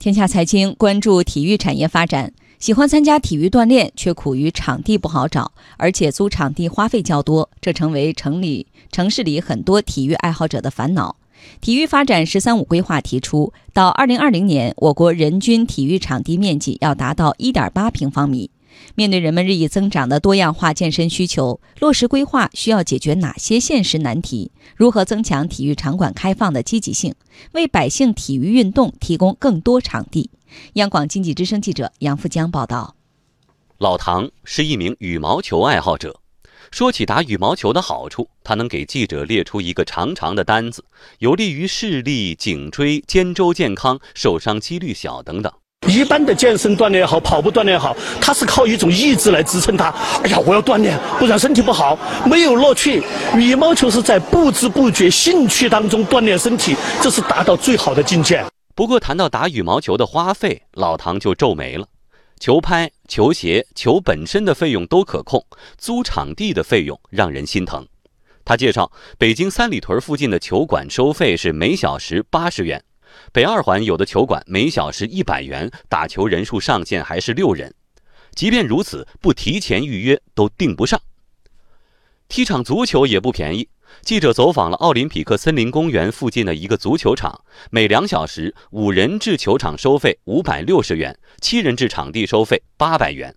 天下财经关注体育产业发展。喜欢参加体育锻炼，却苦于场地不好找，而且租场地花费较多，这成为城里城市里很多体育爱好者的烦恼。体育发展“十三五”规划提出，到二零二零年，我国人均体育场地面积要达到一点八平方米。面对人们日益增长的多样化健身需求，落实规划需要解决哪些现实难题？如何增强体育场馆开放的积极性，为百姓体育运动提供更多场地？央广经济之声记者杨富江报道。老唐是一名羽毛球爱好者，说起打羽毛球的好处，他能给记者列出一个长长的单子，有利于视力、颈椎、肩周健康、受伤几率小等等。一般的健身锻炼也好，跑步锻炼也好，它是靠一种意志来支撑它。哎呀，我要锻炼，不然身体不好，没有乐趣。羽毛球是在不知不觉兴趣当中锻炼身体，这是达到最好的境界。不过谈到打羽毛球的花费，老唐就皱眉了。球拍、球鞋、球本身的费用都可控，租场地的费用让人心疼。他介绍，北京三里屯附近的球馆收费是每小时八十元。北二环有的球馆每小时一百元，打球人数上限还是六人。即便如此，不提前预约都订不上。踢场足球也不便宜。记者走访了奥林匹克森林公园附近的一个足球场，每两小时五人制球场收费五百六十元，七人制场地收费八百元。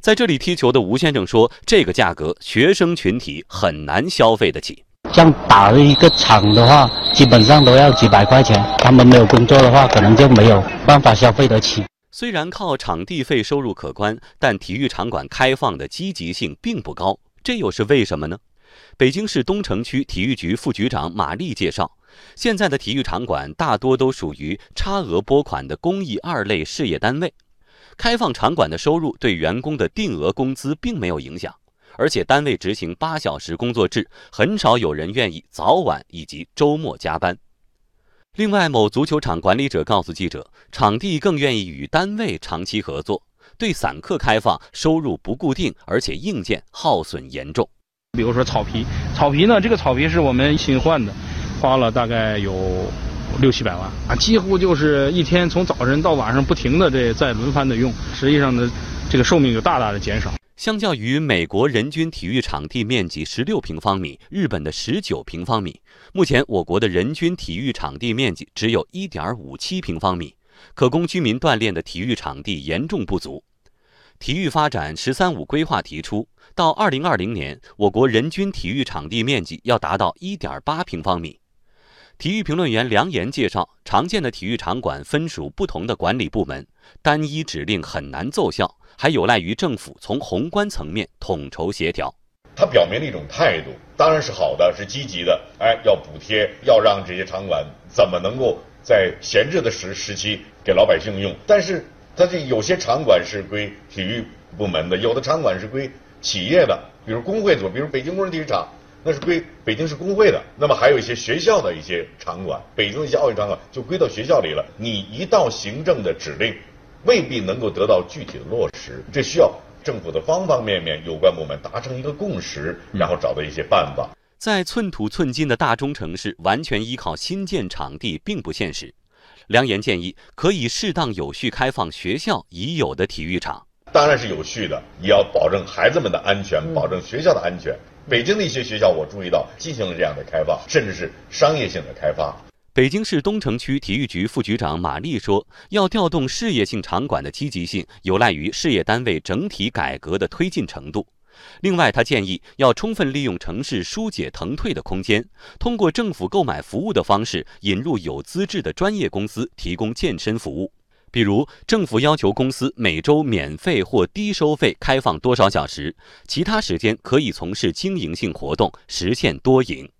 在这里踢球的吴先生说，这个价格学生群体很难消费得起。像打了一个场的话，基本上都要几百块钱。他们没有工作的话，可能就没有办法消费得起。虽然靠场地费收入可观，但体育场馆开放的积极性并不高，这又是为什么呢？北京市东城区体育局副局长马丽介绍，现在的体育场馆大多都属于差额拨款的公益二类事业单位，开放场馆的收入对员工的定额工资并没有影响。而且单位执行八小时工作制，很少有人愿意早晚以及周末加班。另外，某足球场管理者告诉记者，场地更愿意与单位长期合作，对散客开放，收入不固定，而且硬件耗损严重。比如说草皮，草皮呢，这个草皮是我们新换的，花了大概有六七百万啊，几乎就是一天从早晨到晚上不停的这在轮番的用，实际上呢，这个寿命就大大的减少。相较于美国人均体育场地面积十六平方米，日本的十九平方米，目前我国的人均体育场地面积只有一点五七平方米，可供居民锻炼的体育场地严重不足。体育发展“十三五”规划提出，到二零二零年，我国人均体育场地面积要达到一点八平方米。体育评论员梁岩介绍，常见的体育场馆分属不同的管理部门，单一指令很难奏效。还有赖于政府从宏观层面统筹协调。他表明了一种态度，当然是好的，是积极的。哎，要补贴，要让这些场馆怎么能够在闲置的时时期给老百姓用？但是，他这有些场馆是归体育部门的，有的场馆是归企业的，比如工会组，比如北京工人体育场，那是归北京市工会的。那么还有一些学校的一些场馆，北京的一些奥运场馆就归到学校里了。你一道行政的指令。未必能够得到具体的落实，这需要政府的方方面面有关部门达成一个共识，然后找到一些办法。在寸土寸金的大中城市，完全依靠新建场地并不现实。梁岩建议可以适当有序开放学校已有的体育场，当然是有序的，也要保证孩子们的安全，保证学校的安全。北京的一些学校，我注意到进行了这样的开放，甚至是商业性的开发。北京市东城区体育局副局长马丽说：“要调动事业性场馆的积极性，有赖于事业单位整体改革的推进程度。另外，他建议要充分利用城市疏解腾退的空间，通过政府购买服务的方式，引入有资质的专业公司提供健身服务。比如，政府要求公司每周免费或低收费开放多少小时，其他时间可以从事经营性活动，实现多赢。”